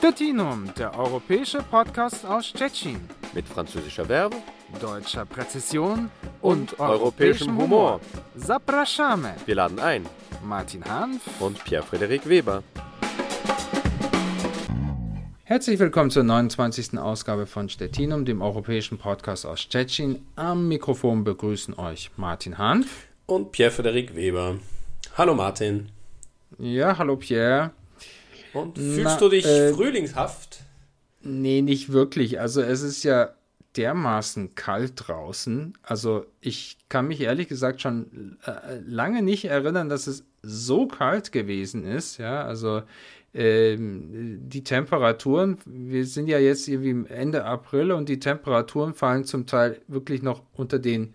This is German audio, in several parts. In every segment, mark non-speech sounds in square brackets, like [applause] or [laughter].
Stettinum, der europäische Podcast aus Stettin. Mit französischer Verbe, deutscher Präzision und, und europäischem Humor. Zapraszamy. Wir laden ein. Martin Hanf und Pierre-Frederik Weber. Herzlich willkommen zur 29. Ausgabe von Stettinum, dem europäischen Podcast aus Stettin. Am Mikrofon begrüßen euch Martin Hanf und Pierre-Frederik Weber. Hallo Martin. Ja, hallo Pierre. Und fühlst Na, du dich äh, frühlingshaft? Nee, nicht wirklich. Also es ist ja dermaßen kalt draußen. Also ich kann mich ehrlich gesagt schon äh, lange nicht erinnern, dass es so kalt gewesen ist. Ja, also ähm, die Temperaturen, wir sind ja jetzt irgendwie Ende April und die Temperaturen fallen zum Teil wirklich noch unter den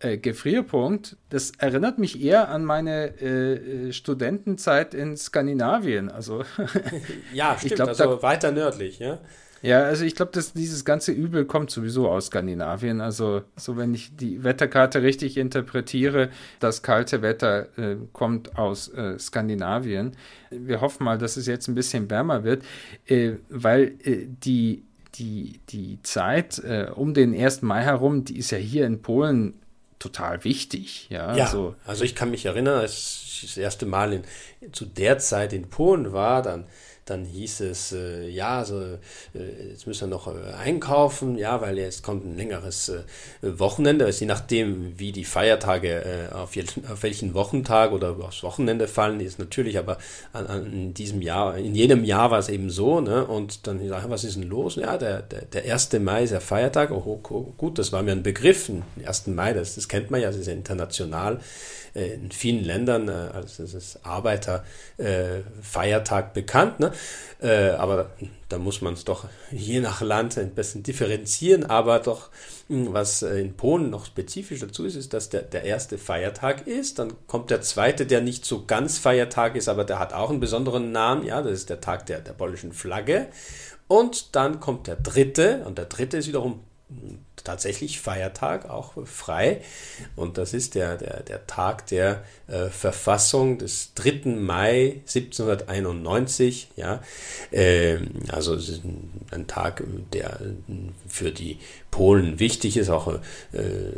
äh, Gefrierpunkt, das erinnert mich eher an meine äh, Studentenzeit in Skandinavien. Also [laughs] ja, stimmt, glaub, also da, weiter nördlich, ja. Ja, also ich glaube, dass dieses ganze Übel kommt sowieso aus Skandinavien. Also so wenn ich die Wetterkarte richtig interpretiere, das kalte Wetter äh, kommt aus äh, Skandinavien. Wir hoffen mal, dass es jetzt ein bisschen wärmer wird, äh, weil äh, die die, die Zeit äh, um den 1. Mai herum, die ist ja hier in Polen total wichtig. Ja, ja also, also ich kann mich erinnern, als ich das erste Mal in, zu der Zeit in Polen war, dann dann hieß es, äh, ja, so, äh, jetzt müssen wir noch äh, einkaufen, ja, weil jetzt kommt ein längeres äh, Wochenende. Also je nachdem, wie die Feiertage äh, auf, auf welchen Wochentag oder aufs Wochenende fallen, ist natürlich, aber an, an in diesem Jahr, in jedem Jahr war es eben so, ne? Und dann ich sage, was ist denn los? Ja, der, der, der 1. Mai ist der Feiertag. Oh, oh, gut, das war mir ein Begriff, den 1. Mai, das, das kennt man ja, das ist ja international äh, in vielen Ländern äh, als das Arbeiterfeiertag äh, bekannt. Ne? Aber da muss man es doch je nach Land ein bisschen differenzieren. Aber doch, hm, was in Polen noch spezifisch dazu ist, ist, dass der, der erste Feiertag ist. Dann kommt der zweite, der nicht so ganz Feiertag ist, aber der hat auch einen besonderen Namen. Ja, das ist der Tag der, der polnischen Flagge. Und dann kommt der dritte, und der dritte ist wiederum tatsächlich Feiertag, auch frei. Und das ist der, der, der Tag der äh, Verfassung des 3. Mai 1791. Ja? Äh, also ein Tag, der für die Polen wichtig ist, auch äh,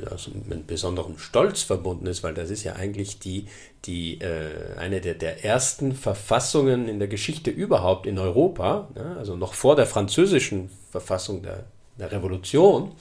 also mit besonderem Stolz verbunden ist, weil das ist ja eigentlich die, die äh, eine der, der ersten Verfassungen in der Geschichte überhaupt in Europa, ja? also noch vor der französischen Verfassung der der Revolution,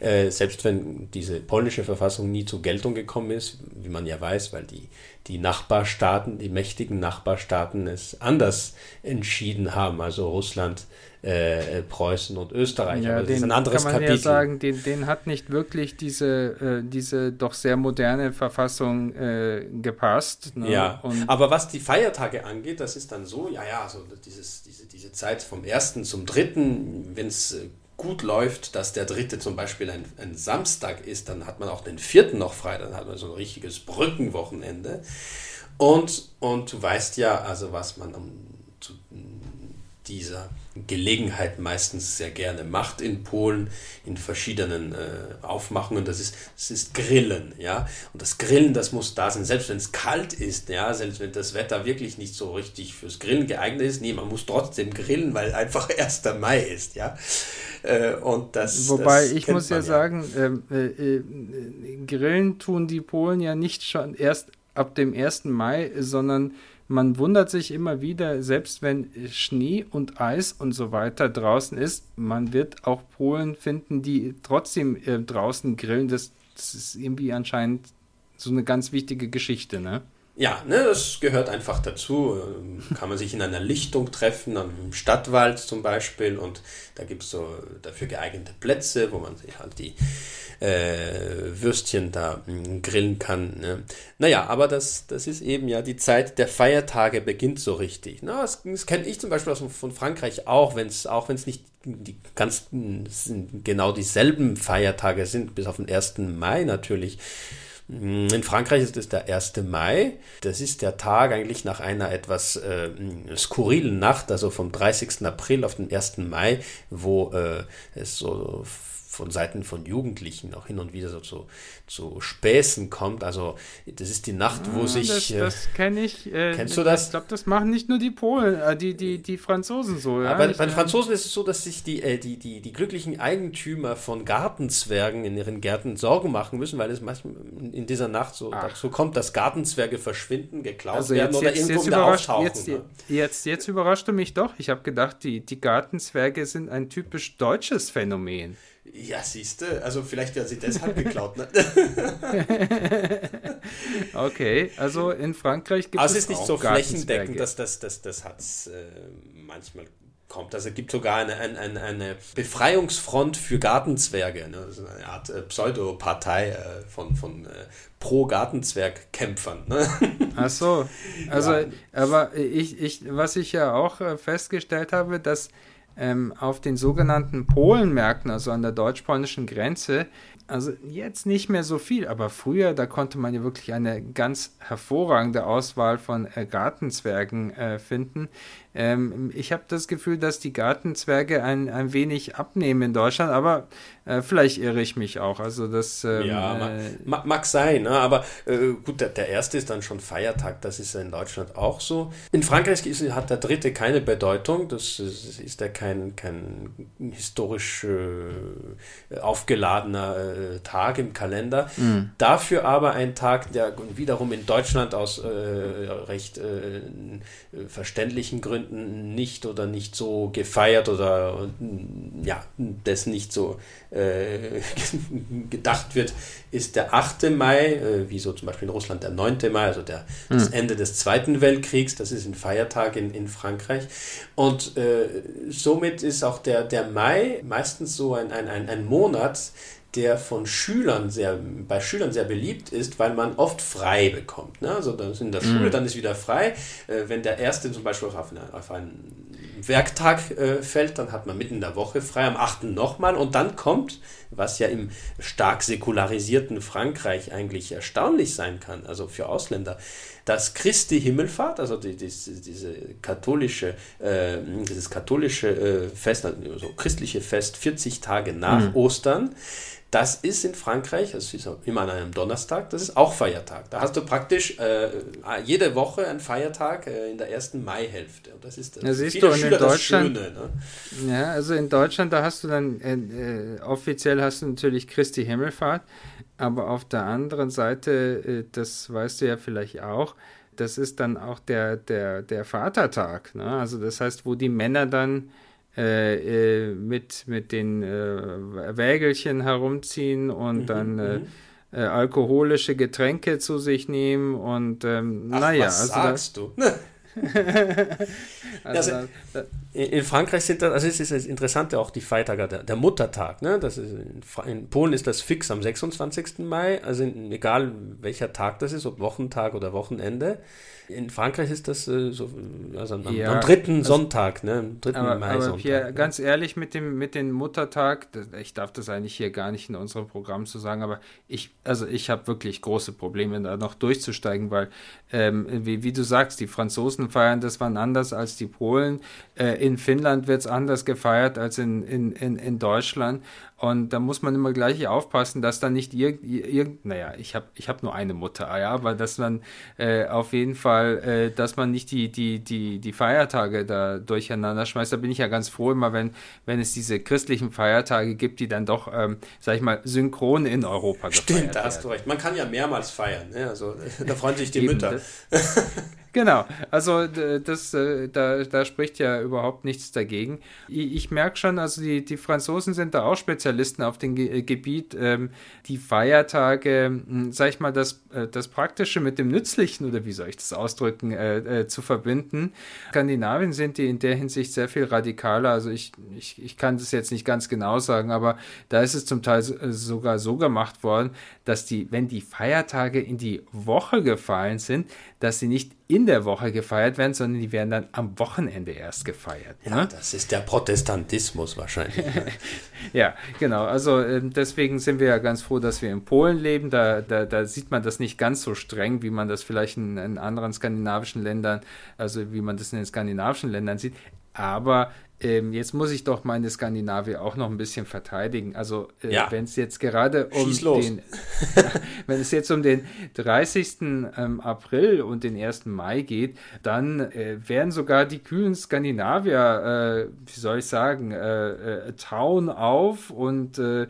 äh, selbst wenn diese polnische Verfassung nie zur Geltung gekommen ist, wie man ja weiß, weil die, die Nachbarstaaten, die mächtigen Nachbarstaaten es anders entschieden haben, also Russland, äh, Preußen und Österreich. Ja, Aber das ist ein anderes kann man Kapitel. ja sagen, den, den hat nicht wirklich diese, äh, diese doch sehr moderne Verfassung äh, gepasst. Ne? Ja, und aber was die Feiertage angeht, das ist dann so, ja, ja, so dieses, diese, diese Zeit vom ersten zum dritten, wenn es gut läuft, dass der dritte zum Beispiel ein, ein, Samstag ist, dann hat man auch den vierten noch frei, dann hat man so ein richtiges Brückenwochenende. Und, und du weißt ja, also was man um, zu dieser Gelegenheit meistens sehr gerne macht in Polen, in verschiedenen äh, Aufmachungen, das ist, das ist Grillen, ja. Und das Grillen, das muss da sein, selbst wenn es kalt ist, ja, selbst wenn das Wetter wirklich nicht so richtig fürs Grillen geeignet ist, nee, man muss trotzdem grillen, weil einfach [laughs] 1. Mai ist, ja. Äh, und das, Wobei das ich muss ja, ja. sagen, ähm, äh, äh, Grillen tun die Polen ja nicht schon erst ab dem 1. Mai, sondern man wundert sich immer wieder, selbst wenn Schnee und Eis und so weiter draußen ist, man wird auch Polen finden, die trotzdem äh, draußen grillen. Das, das, ist irgendwie anscheinend so eine ganz wichtige Geschichte, ne? Ja, ne, das gehört einfach dazu. Kann man sich in einer Lichtung treffen, am Stadtwald zum Beispiel, und da gibt es so dafür geeignete Plätze, wo man sich halt die äh, Würstchen da mh, grillen kann. Ne? Naja, aber das, das ist eben ja die Zeit der Feiertage beginnt so richtig. Na, das, das kenne ich zum Beispiel aus, von Frankreich auch, wenn es auch wenn es nicht die ganz genau dieselben Feiertage sind, bis auf den 1. Mai natürlich. Mm, in Frankreich ist es der 1. Mai. Das ist der Tag eigentlich nach einer etwas äh, skurrilen Nacht, also vom 30. April auf den 1. Mai, wo äh, es so von Seiten von Jugendlichen auch hin und wieder so zu, zu Späßen kommt. Also das ist die Nacht, wo Ah, sich... Das, äh, das kenne ich. Äh, kennst du das? Ich glaube, das machen nicht nur die Polen, äh, die, die, die Franzosen so. Ja? Aber Ich, bei den äh, Franzosen ist es so, dass sich die, äh, die, die, die glücklichen Eigentümer von Gartenzwergen in ihren Gärten Sorgen machen müssen, weil es manchmal in dieser Nacht so Ach. dazu kommt, dass Gartenzwerge verschwinden, geklaut Also werden jetzt, oder jetzt, irgendwo jetzt, wieder auftauchen. jetzt, ne? jetzt, jetzt überrascht du mich doch. Ich habe gedacht, die, die Gartenzwerge sind ein typisch deutsches Phänomen. Ja, siehst du, also vielleicht werden sie deshalb [laughs] geklaut. Ne? [laughs] Okay, also in Frankreich gibt Also es es ist nicht auch so flächendeckend, dass das, das, das hat äh, manchmal kommt. Also es gibt sogar eine, eine, eine, Befreiungsfront für Gartenzwerge, ne? ist eine Art äh, Pseudopartei äh, von, von äh, Pro-Gartenzwerg-Kämpfern. Ne? Ach so, [laughs] also, Ja. aber ich, ich, was ich ja auch äh, festgestellt habe, dass ähm, auf den sogenannten Polenmärkten, also an der deutsch-polnischen Grenze, also jetzt nicht mehr so viel, aber früher, da konnte man ja wirklich eine ganz hervorragende Auswahl von äh, Gartenzwergen äh, finden. Ähm, ich habe das Gefühl, dass die Gartenzwerge ein, ein wenig abnehmen in Deutschland, aber äh, vielleicht irre ich mich auch. Also das ähm, Ja, äh, mag, mag, mag sein, ne? aber äh, gut, der, der erste ist dann schon Feiertag, das ist ja in Deutschland auch so. In Frankreich ist, hat der dritte keine Bedeutung, das ist, ist ja kein, kein historisch äh, aufgeladener äh, Tag im Kalender. Dafür aber ein Tag, der wiederum in Deutschland aus äh, recht verständlichen Gründen nicht oder nicht so gefeiert oder ja, das nicht so äh, [laughs] gedacht wird, ist der 8. Mai, äh, wie so zum Beispiel in Russland der 9. Mai, also der, das Ende des Zweiten Weltkriegs, das ist ein Feiertag in, in Frankreich. Und äh, somit ist auch der, der Mai meistens so ein, ein, ein, ein Monat, der von Schülern sehr, bei Schülern sehr beliebt ist, weil man oft frei bekommt. Ne? Also dann in der Schule, dann ist wieder frei. Äh, wenn der erste zum Beispiel auf, eine, auf einen Werktag äh, fällt, dann hat man mitten in der Woche frei, am 8. nochmal und dann kommt, was ja im stark säkularisierten Frankreich eigentlich erstaunlich sein kann, also für Ausländer, das Christi Himmelfahrt, also die, die, diese katholische, äh, dieses katholische äh, Fest, also christliche Fest 40 Tage nach Ostern, das ist in Frankreich, das ist immer an einem Donnerstag, das ist auch Feiertag. Da hast du praktisch äh, jede Woche einen Feiertag äh, in der ersten Maihälfte. Und das ist Ja, siehst du, in Schüler das Deutschland- Schöne. Ne? Ja, also in Deutschland, da hast du dann, äh, äh, offiziell hast du natürlich Christi Himmelfahrt, aber auf der anderen Seite, äh, das weißt du ja vielleicht auch, das ist dann auch der, der, der Vatertag. Ne? Also das heißt, wo die Männer dann äh, äh, mit, mit den äh, Wägelchen herumziehen und dann äh, äh, alkoholische Getränke zu sich nehmen und ähm, Ach, naja, was also, da, sagst du? [laughs] also Also- da, da, In Frankreich sind das, also es ist das Interessante auch die Feiertage, der, der Muttertag, ne? Das ist in, in Polen ist das fix am 26. Mai, also in, egal welcher Tag das ist, ob Wochentag oder Wochenende. In Frankreich ist das äh, so, also am, Ja, am dritten also- Sonntag, ne? Am dritten Aber, Mai aber Sonntag. Pierre, ganz ehrlich, mit dem, mit dem Muttertag, das, ich darf das eigentlich hier gar nicht in unserem Programm zu sagen, aber ich, also ich habe wirklich große Probleme, da noch durchzusteigen, weil, ähm, wie, wie du sagst, die Franzosen feiern das wann anders als die Polen. Äh, in Finnland wird es anders gefeiert als in, in, in, in Deutschland. Und da muss man immer gleich aufpassen, dass da nicht irgend, irgend naja, ich habe ich hab nur eine Mutter, ja, aber dass man äh, auf jeden Fall, äh, dass man nicht die, die, die, die Feiertage da durcheinander schmeißt. Da bin ich ja ganz froh immer, wenn, wenn es diese christlichen Feiertage gibt, die dann doch, ähm, sag ich mal, synchron in Europa gefeiert Stimmt, da hast werden. du recht. Man kann ja mehrmals feiern, ne? Also da freuen sich die Eben, Mütter. [laughs] Genau, also das, äh, da, da spricht ja überhaupt nichts dagegen. Ich, ich merke schon, also die, die Franzosen sind da auch Spezialisten auf dem äh, Gebiet, ähm, die Feiertage, sag ich mal, das, äh, das Praktische mit dem Nützlichen, oder wie soll ich das ausdrücken, zu verbinden. Skandinavien sind die in der Hinsicht sehr viel radikaler, also ich, ich, ich kann das jetzt nicht ganz genau sagen, aber da ist es zum Teil so- sogar so gemacht worden, dass die, wenn die Feiertage in die Woche gefallen sind, dass sie nicht in der Woche gefeiert werden, sondern die werden dann am Wochenende erst gefeiert. Ja, ne? das ist der Protestantismus wahrscheinlich. ne? [laughs] Ja, genau. Also ähm, deswegen sind wir ja ganz froh, dass wir in Polen leben. Da, da, da sieht man das nicht ganz so streng, wie man das vielleicht in, in anderen skandinavischen Ländern, also wie man das in den skandinavischen Ländern sieht. Aber ähm, jetzt muss ich doch meine Skandinavier auch noch ein bisschen verteidigen. Also äh, ja. wenn es jetzt gerade um den, [laughs] wenn es jetzt um den 30. Ähm, April und den 1. Mai geht, dann äh, werden sogar die kühlen Skandinavier, äh, wie soll ich sagen, äh, äh, tauen auf und äh,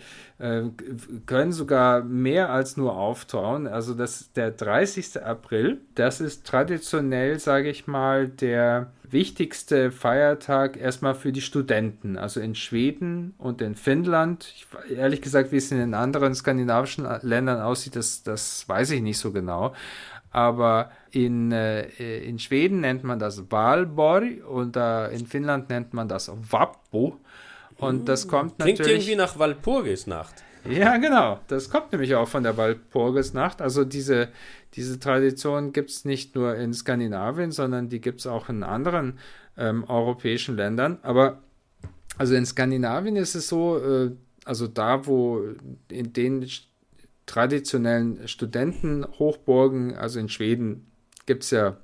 können sogar mehr als nur auftauen. Also das der 30. April, das ist traditionell, sage ich mal, der wichtigste Feiertag erstmal für die Studenten. Also in Schweden und in Finnland. Ich, ehrlich gesagt, wie es in den anderen skandinavischen Ländern aussieht, das, das weiß ich nicht so genau. Aber in, äh, in Schweden nennt man das Valborg und äh, in Finnland nennt man das Vappu. Und das kommt natürlich. Klingt irgendwie nach Walpurgisnacht. Ja, genau. Das kommt nämlich auch von der Walpurgisnacht. Also diese, diese Tradition gibt es nicht nur in Skandinavien, sondern die gibt es auch in anderen ähm, europäischen Ländern. Aber also in Skandinavien ist es so, äh, also da, wo in den traditionellen Studentenhochburgen, also in Schweden gibt es ja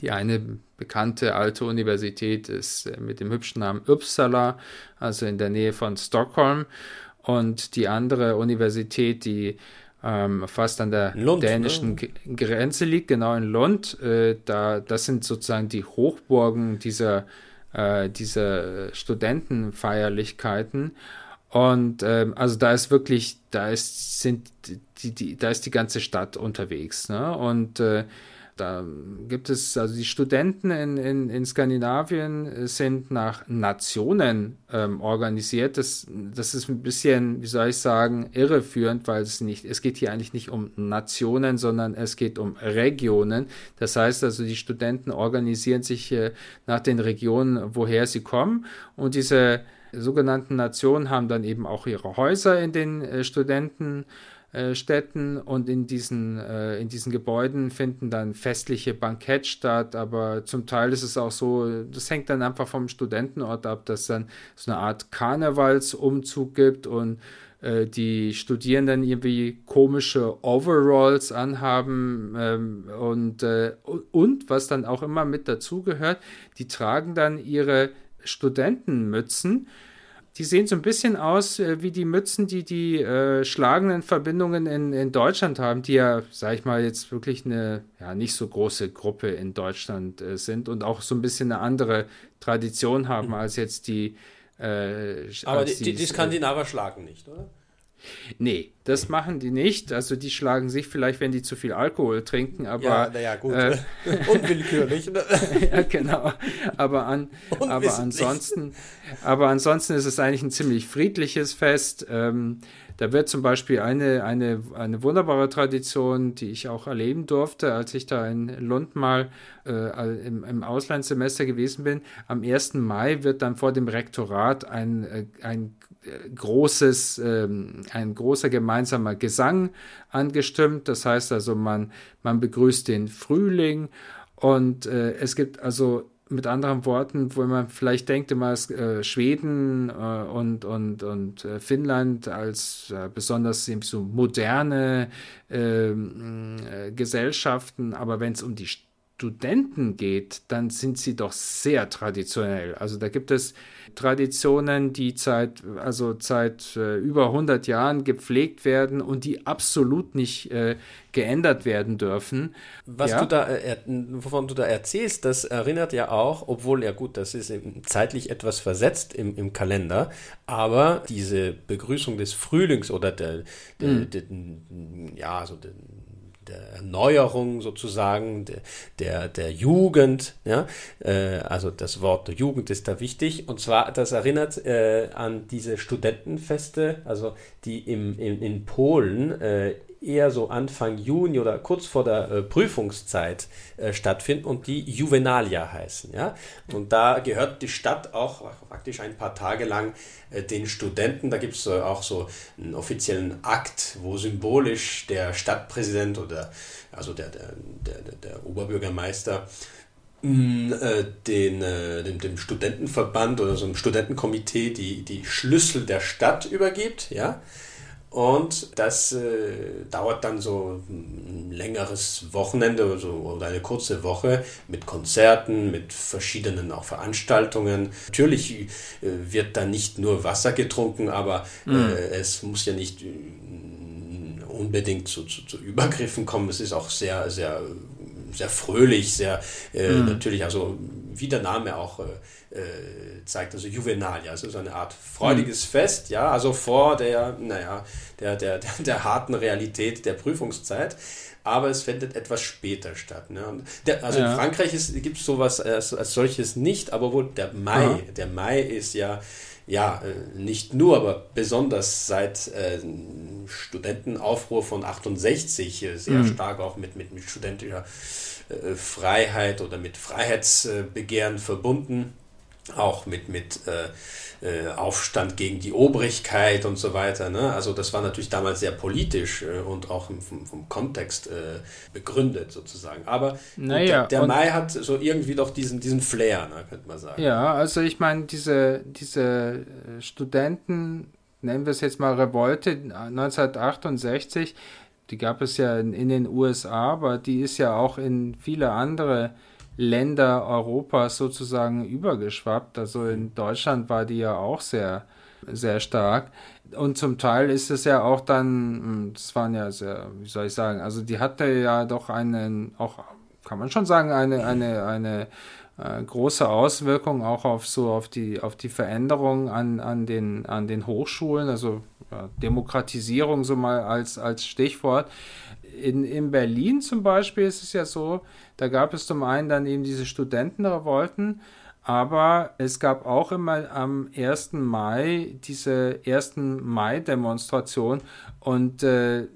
die eine bekannte alte Universität ist äh, mit dem hübschen Namen Uppsala, also in der Nähe von Stockholm. Und die andere Universität, die ähm, fast an der Lund, dänischen ne? Grenze liegt, genau in Lund. Äh, da, das sind sozusagen die Hochburgen dieser, äh, dieser Studentenfeierlichkeiten. Und ähm, also da ist wirklich, da ist, sind die, die, da ist die ganze Stadt unterwegs. Ne? Und äh, da gibt es, also die Studenten in, in, in Skandinavien sind nach Nationen ähm, organisiert. Das, das ist ein bisschen, wie soll ich sagen, irreführend, weil es nicht, es geht hier eigentlich nicht um Nationen, sondern es geht um Regionen. Das heißt also, die Studenten organisieren sich äh, nach den Regionen, woher sie kommen. Und diese sogenannten Nationen haben dann eben auch ihre Häuser in den äh, Studenten. Äh, Städten und in diesen, äh, in diesen Gebäuden finden dann festliche Bankett statt, aber zum Teil ist es auch so, das hängt dann einfach vom Studentenort ab, dass dann so eine Art Karnevalsumzug gibt und äh, die Studierenden irgendwie komische Overalls anhaben ähm, und, äh, und was dann auch immer mit dazugehört, die tragen dann ihre Studentenmützen die sehen so ein bisschen aus äh, wie die Mützen, die die äh, schlagenden Verbindungen in, in Deutschland haben, die ja, sag ich mal, jetzt wirklich eine ja, nicht so große Gruppe in Deutschland äh, sind und auch so ein bisschen eine andere Tradition haben mhm. als jetzt die. Äh, Aber die, die, die Skandinaver schlagen nicht, oder? Nee, das machen die nicht. Also die schlagen sich vielleicht, wenn die zu viel Alkohol trinken, aber. Ja, naja, gut. Äh, [laughs] Unwillkürlich. Ne? [laughs] ja, genau. Aber, an, [laughs] aber ansonsten, aber ansonsten ist es eigentlich ein ziemlich friedliches Fest. Ähm, da wird zum Beispiel eine, eine, eine wunderbare Tradition, die ich auch erleben durfte, als ich da in Lund mal äh, im, im Auslandssemester gewesen bin. Am 1. Mai wird dann vor dem Rektorat ein, äh, ein großes, ähm, ein großer gemeinsamer Gesang angestimmt. Das heißt also, man, man begrüßt den Frühling und äh, es gibt also mit anderen Worten, wo man vielleicht denkt immer, äh, Schweden äh, und, und, und äh, Finnland als äh, besonders so moderne ähm, äh, Gesellschaften, aber wenn es um die Studenten geht, dann sind sie doch sehr traditionell. Also da gibt es Traditionen, die seit, also seit äh, über 100 Jahren gepflegt werden und die absolut nicht äh, geändert werden dürfen. Was ja? du da, äh, wovon du da erzählst, das erinnert ja auch, obwohl ja gut, das ist zeitlich etwas versetzt im, im Kalender, aber diese Begrüßung des Frühlings oder der, der, mhm. der ja, so der, der Erneuerung sozusagen, der, der, der Jugend. Ja? Äh, also das Wort Jugend ist da wichtig. Und zwar, das erinnert äh, an diese Studentenfeste, also die im, in, in Polen äh, eher so Anfang Juni oder kurz vor der äh, Prüfungszeit äh, stattfinden und die Juvenalia heißen. Ja? Und da gehört die Stadt auch praktisch ein paar Tage lang äh, den Studenten. Da gibt es äh, auch so einen offiziellen Akt, wo symbolisch der Stadtpräsident oder also der, der, der, der Oberbürgermeister mm, äh, den, äh, dem, dem Studentenverband oder so einem Studentenkomitee die, die Schlüssel der Stadt übergibt, ja. Und das äh, dauert dann so ein längeres Wochenende so, oder eine kurze Woche mit Konzerten, mit verschiedenen auch Veranstaltungen. Natürlich äh, wird da nicht nur Wasser getrunken, aber äh, es muss ja nicht äh, unbedingt zu, zu, zu, Übergriffen kommen. Es ist auch sehr, sehr, sehr fröhlich, sehr äh, mhm. natürlich, also wie der Name auch äh, zeigt, also Juvenalia, also so eine Art freudiges mhm. Fest, ja, also vor der, naja, der, der, [laughs] der, der harten Realität der Prüfungszeit aber es findet etwas später statt. Ne? Der, also ja. in Frankreich gibt es sowas als, als, solches nicht, aber wohl der Mai, Aha. der Mai ist ja, ja, äh, nicht nur, aber besonders seit äh, Studentenaufruhr von 68 äh, sehr mhm. stark auch mit, mit, mit studentischer äh, Freiheit oder mit Freiheitsbegehren verbunden auch mit, mit äh, Aufstand gegen die Obrigkeit und so weiter. Ne? Also das war natürlich damals sehr politisch äh, und auch im, vom, vom Kontext begründet sozusagen. Aber naja, der, der Mai hat so irgendwie doch diesen, diesen Flair, ne, könnte man sagen. Ja, also ich meine, diese, diese Studenten, nennen wir es jetzt mal Revolte 1968, die gab es ja in, in den USA, aber die ist ja auch in viele andere Länder Europas sozusagen übergeschwappt. Also in Deutschland war die ja auch sehr, sehr stark. Und zum Teil ist es ja auch dann, hm, das waren ja sehr, wie soll ich sagen, also die hatte ja doch einen, auch kann man schon sagen, eine, eine, eine äh, große Auswirkung auch auf so auf die auf die Veränderung an, an den an den Hochschulen, also ja, Demokratisierung so mal als als Stichwort in, in Berlin zum Beispiel ist es ja so, da gab es zum einen dann eben diese Studentenrevolten, aber es gab auch immer am 1. Mai diese 1. Mai-Demonstration und äh,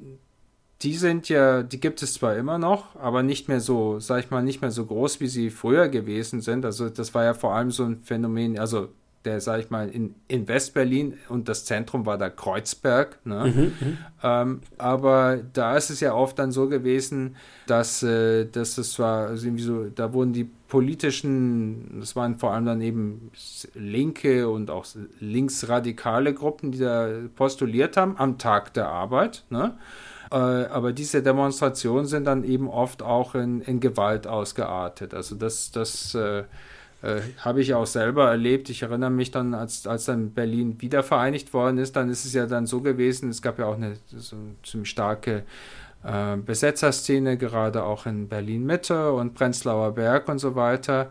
die sind ja, die gibt es zwar immer noch, aber nicht mehr so, sag ich mal, nicht mehr so groß, wie sie früher gewesen sind. Also das war ja vor allem so ein Phänomen, also der, sag ich mal, in, in West-Berlin und das Zentrum war da Kreuzberg. Ne? Mhm, mhm, ähm, aber da ist es ja oft dann so gewesen, dass, äh, dass das war also irgendwie so, da wurden die politischen, das waren vor allem dann eben linke und auch linksradikale Gruppen, die da postuliert haben am Tag der Arbeit. Ne? Äh, aber diese Demonstrationen sind dann eben oft auch in, in Gewalt ausgeartet. Also das, das äh, äh, Habe ich auch selber erlebt. Ich erinnere mich dann, als, als dann Berlin wiedervereinigt worden ist, dann ist es ja dann so gewesen, es gab ja auch eine so eine ziemlich starke äh, Besetzerszene, gerade auch in Berlin Mitte und Prenzlauer Berg und so weiter.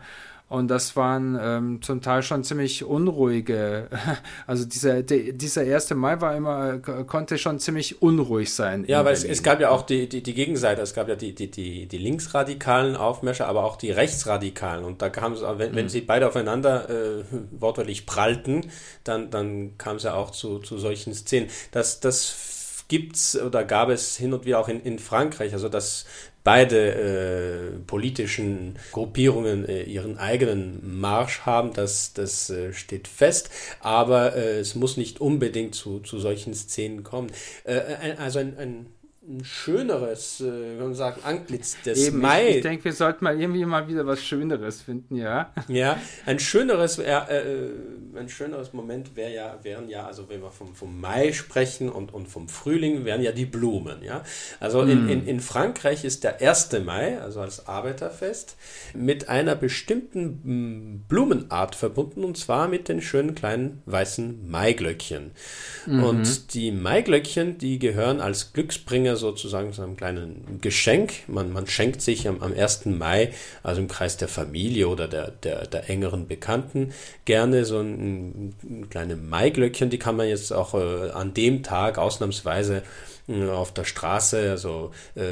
Und das waren ähm, zum Teil schon ziemlich unruhige. [laughs] Also dieser, der, dieser 1. Mai war immer, konnte schon ziemlich unruhig sein. Ja, weil es, es, gab ja auch die, die, die, Gegenseite. Es gab ja die, die, die, die linksradikalen Aufmärsche, aber auch die rechtsradikalen. Und da kam es, wenn, mhm. wenn sie beide aufeinander äh, wortwörtlich prallten, dann, dann kam es ja auch zu, zu solchen Szenen. Das, das gibt's oder gab es hin und wieder auch in, in Frankreich. Also dass beide äh, politischen Gruppierungen äh, ihren eigenen Marsch haben, das, das äh, steht fest, aber äh, es muss nicht unbedingt zu, zu solchen Szenen kommen. Äh, also ein, ein ein schöneres, äh, wenn man sagt, Antlitz des Eben, Mai. Ich, ich denke, wir sollten mal irgendwie mal wieder was Schöneres finden, ja. Ja, ein schöneres, äh, äh, ein schöneres Moment wäre ja, wären ja, also wenn wir vom, vom Mai sprechen und, und vom Frühling, wären ja die Blumen, ja. Also in, mm. in, in Frankreich ist der 1. Mai, also als Arbeiterfest, mit einer bestimmten Blumenart verbunden und zwar mit den schönen kleinen weißen Maiglöckchen. Mhm. Und die Maiglöckchen, die gehören als Glücksbringer sozusagen zu einem kleinen Geschenk. Man, man schenkt sich am, am 1. Mai, also im Kreis der Familie oder der, der, der engeren Bekannten, gerne so ein, ein kleine Maiglöckchen. Die kann man jetzt auch äh, an dem Tag ausnahmsweise äh, auf der Straße also äh,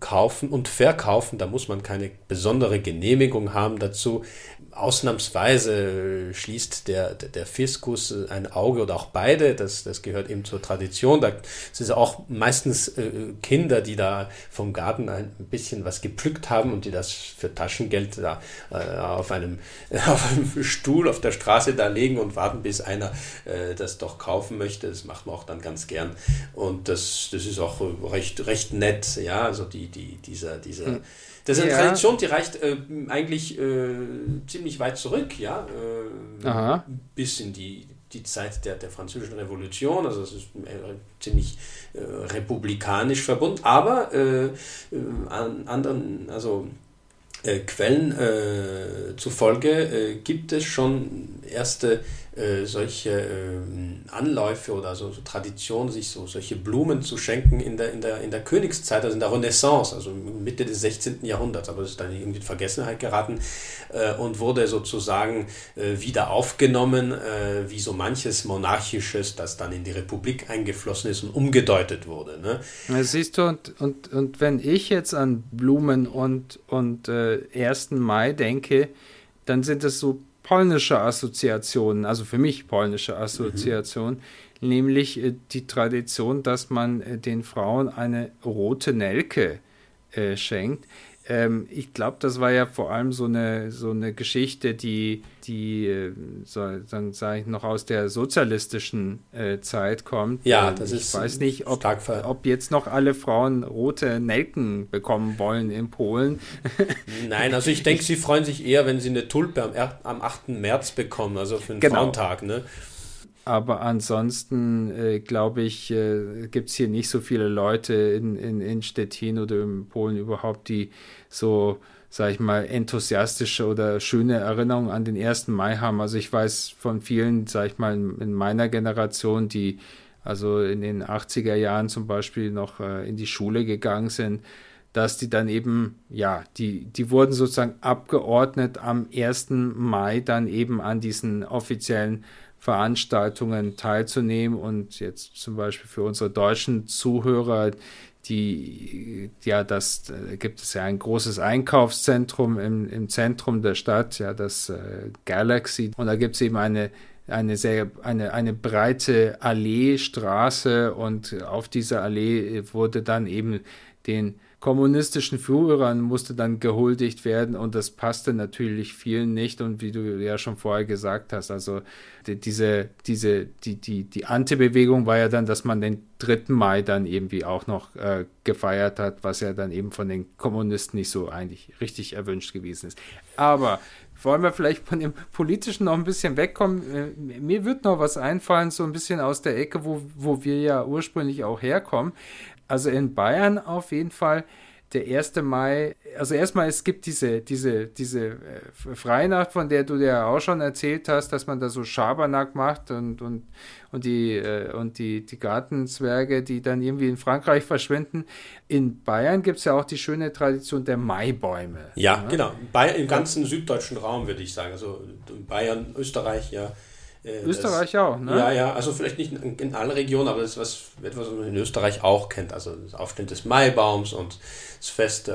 kaufen und verkaufen. Da muss man keine besondere Genehmigung haben dazu ausnahmsweise schließt der, der Fiskus ein Auge oder auch beide, das, das gehört eben zur Tradition. Da sind es auch meistens äh, Kinder, die da vom Garten ein bisschen was gepflückt haben und die das für Taschengeld da äh, auf, einem, [laughs] auf einem Stuhl auf der Straße da legen und warten, bis einer äh, das doch kaufen möchte. Das macht man auch dann ganz gern. Und das, das ist auch recht, recht nett, ja, also die, die, dieser, dieser hm das ist eine ja. Tradition, die reicht äh, eigentlich äh, ziemlich weit zurück, ja, äh, bis in die die Zeit der, der Französischen Revolution, also es ist äh, ziemlich äh, republikanisch verbunden, aber äh, an anderen, also Quellen zufolge gibt es schon erste äh, solche äh, Anläufe oder so, so Traditionen, sich so solche Blumen zu schenken in der, in, der, in der Königszeit, also in der Renaissance, also Mitte des 16. Jahrhunderts, aber das ist dann irgendwie in Vergessenheit geraten äh, und wurde sozusagen äh, wieder aufgenommen, äh, wie so manches Monarchisches, das dann in die Republik eingeflossen ist und umgedeutet wurde. Ne? Ja, siehst du, und, und, und wenn ich jetzt an Blumen und, und äh, 1. Mai denke, dann sind es so polnische Assoziationen, also für mich polnische Assoziationen, mhm. nämlich äh, die Tradition, dass man äh, den Frauen eine rote Nelke äh, schenkt. Ähm, ich glaube, das war ja vor allem so eine, so eine Geschichte, die, die äh, so, dann sage ich noch aus der sozialistischen äh, Zeit kommt. Ja, ähm, das ich ist. Ich weiß nicht, ob, ob jetzt noch alle Frauen rote Nelken bekommen wollen in Polen. [laughs] Nein, also ich denke, sie freuen sich eher, wenn sie eine Tulpe am, am 8. März bekommen, also für den genau. Frauentag, ne? Aber ansonsten äh, glaube ich, äh, gibt es hier nicht so viele Leute in, in, in Stettin oder in Polen überhaupt, die so, sag ich mal, enthusiastische oder schöne Erinnerungen an den 1. Mai haben. Also ich weiß von vielen, sag ich mal, in, in meiner Generation, die also in den 80er Jahren zum Beispiel noch äh, in die Schule gegangen sind, dass die dann eben, ja, die, die wurden sozusagen abgeordnet am 1. Mai dann eben an diesen offiziellen Veranstaltungen teilzunehmen und jetzt zum Beispiel für unsere deutschen Zuhörer, die, ja, das äh, gibt es ja ein großes Einkaufszentrum im, im Zentrum der Stadt, ja, das äh, Galaxy. Und da gibt es eben eine, eine sehr, eine, eine breite Alleestraße und auf dieser Allee wurde dann eben den kommunistischen Führern musste dann gehuldigt werden und das passte natürlich vielen nicht und wie du ja schon vorher gesagt hast, also die, diese, diese, die, die, die Antibewegung war ja dann, dass man den 3. Mai dann irgendwie auch noch äh, gefeiert hat, was ja dann eben von den Kommunisten nicht so eigentlich richtig erwünscht gewesen ist. Aber wollen wir vielleicht von dem Politischen noch ein bisschen wegkommen? Äh, mir wird noch was einfallen, so ein bisschen aus der Ecke, wo, wo wir ja ursprünglich auch herkommen. Also in Bayern auf jeden Fall der 1. Mai, also erstmal, es gibt diese, diese, diese äh, Freinacht, von der du ja auch schon erzählt hast, dass man da so Schabernack macht und, und, und, die, äh, und die, die Gartenzwerge, die dann irgendwie in Frankreich verschwinden. In Bayern gibt es ja auch die schöne Tradition der Maibäume. Ja, ja? genau. Bei, Im ganzen süddeutschen Raum würde ich sagen. Also Bayern, Österreich, ja äh, Österreich das, auch, ne? Ja, ja, also vielleicht nicht in, in allen Regionen, aber das ist was, etwas, was man in Österreich auch kennt. Also das Aufstellen des Maibaums und das Fest, äh,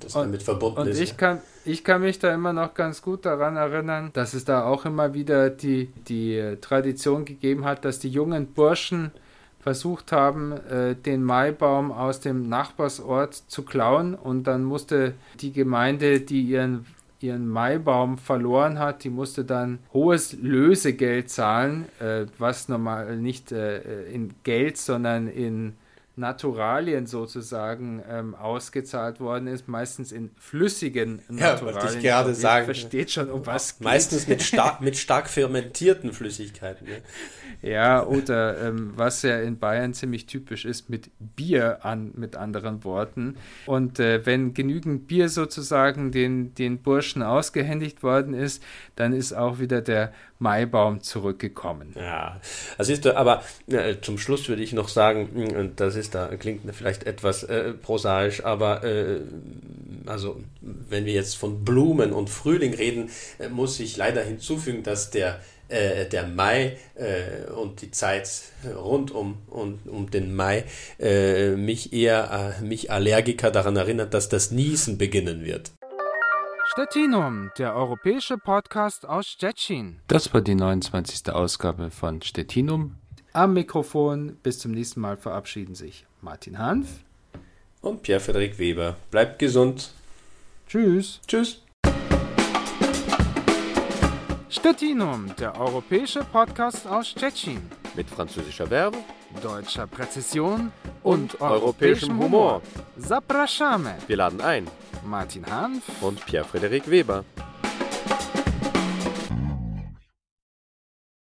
das und, damit verbunden und ist. Ich kann, ich kann mich da immer noch ganz gut daran erinnern, dass es da auch immer wieder die, die äh, Tradition gegeben hat, dass die jungen Burschen versucht haben, den Maibaum aus dem Nachbarsort zu klauen und dann musste die Gemeinde, die ihren ihren Maibaum verloren hat, die musste dann hohes Lösegeld zahlen, äh, was normal nicht äh, in Geld, sondern in Naturalien sozusagen ähm, ausgezahlt worden ist, meistens in flüssigen Naturalien. Ja, ich gerade sagen. Versteht schon, um was Meistens mit [laughs] stark, mit stark fermentierten Flüssigkeiten. Ne? Ja, oder ähm, was ja in Bayern ziemlich typisch ist, mit Bier an, mit anderen Worten. Und äh, wenn genügend Bier sozusagen den, den Burschen ausgehändigt worden ist, dann ist auch wieder der Maibaum zurückgekommen. Ja, das ist aber äh, zum Schluss würde ich noch sagen, hm, das ist da klingt vielleicht etwas äh, prosaisch, aber äh, also wenn wir jetzt von Blumen und Frühling reden, äh, muss ich leider hinzufügen, dass der äh, der Mai äh, und die Zeit rund um, um, um den Mai äh, mich eher, äh, mich Allergiker daran erinnert, dass das Niesen beginnen wird. Stettinum, der europäische Podcast aus Stettin. Das war die 29. Ausgabe von Stettinum. Am Mikrofon bis zum nächsten Mal verabschieden sich Martin Hanf und Pierre-Frederik Weber. Bleibt gesund. Tschüss. Tschüss. Stettinum, der europäische Podcast aus Stettin. Mit französischer Verbe, deutscher Präzision und, und europäischem Humor. Zapraszamy. Wir laden ein. Martin Hanf und Pierre-Frederik Weber.